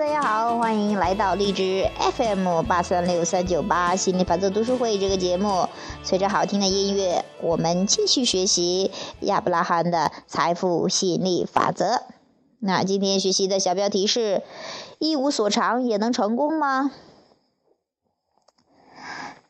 大家好，欢迎来到荔枝 FM 八三六三九八心理法则读书会这个节目。随着好听的音乐，我们继续学习亚伯拉罕的财富吸引力法则。那今天学习的小标题是：一无所长也能成功吗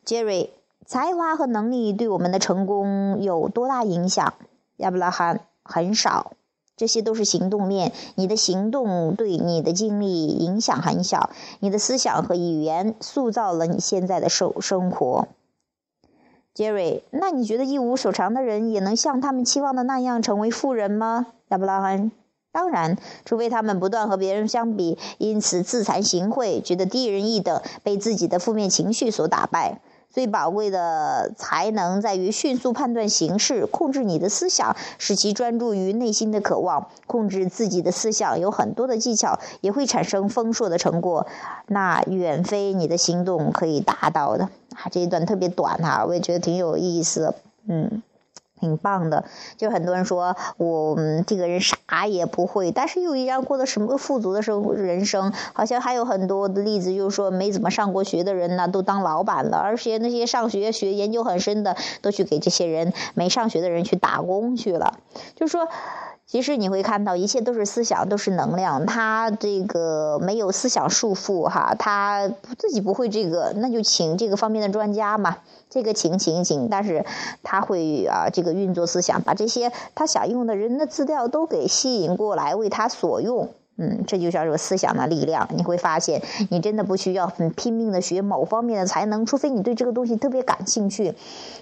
？Jerry，才华和能力对我们的成功有多大影响？亚伯拉罕很少。这些都是行动链，你的行动对你的经历影响很小，你的思想和语言塑造了你现在的生生活。杰瑞那你觉得一无所长的人也能像他们期望的那样成为富人吗？亚伯拉罕，当然，除非他们不断和别人相比，因此自惭形秽，觉得低人一等，被自己的负面情绪所打败。最宝贵的才能在于迅速判断形势，控制你的思想，使其专注于内心的渴望。控制自己的思想有很多的技巧，也会产生丰硕的成果，那远非你的行动可以达到的。啊，这一段特别短哈，我也觉得挺有意思，嗯。挺棒的，就很多人说我这个人啥也不会，但是又一样过得什么富足的生人生，好像还有很多的例子，就是说没怎么上过学的人呢，都当老板了，而且那些上学学研究很深的，都去给这些人没上学的人去打工去了，就是说。其实你会看到，一切都是思想，都是能量。他这个没有思想束缚，哈，他自己不会这个，那就请这个方面的专家嘛。这个请请请，但是他会啊，这个运作思想，把这些他想用的人的资料都给吸引过来，为他所用。嗯，这就叫做思想的力量。你会发现，你真的不需要很拼命的学某方面的才能，除非你对这个东西特别感兴趣，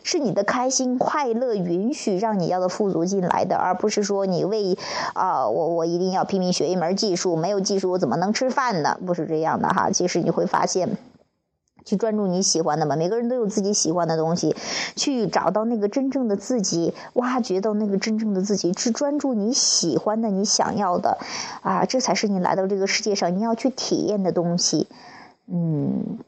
是你的开心快乐允许让你要的富足进来的，而不是说你为啊，我我一定要拼命学一门技术，没有技术我怎么能吃饭呢？不是这样的哈。其实你会发现。去专注你喜欢的嘛，每个人都有自己喜欢的东西，去找到那个真正的自己，挖掘到那个真正的自己，去专注你喜欢的、你想要的，啊，这才是你来到这个世界上你要去体验的东西。嗯，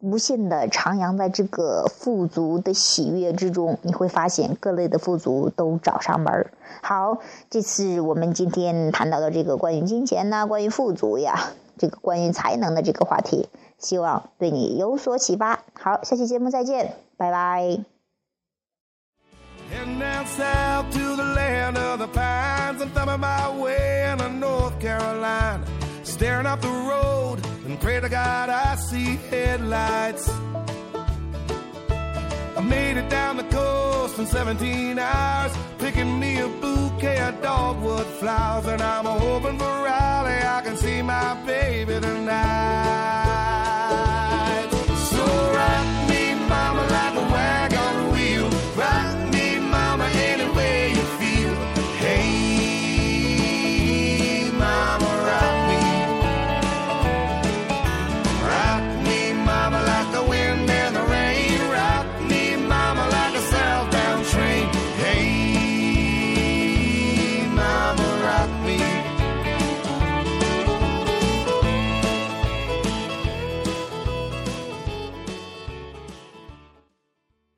无限的徜徉在这个富足的喜悦之中，你会发现各类的富足都找上门儿。好，这次我们今天谈到的这个关于金钱呐，关于富足呀，这个关于才能的这个话题。希望对你有所启发。好，下期节目再见，拜拜。staring up the road and pray to God I see headlights. I made it down the coast in 17 hours, picking me a bouquet of dogwood flowers. And I'm hoping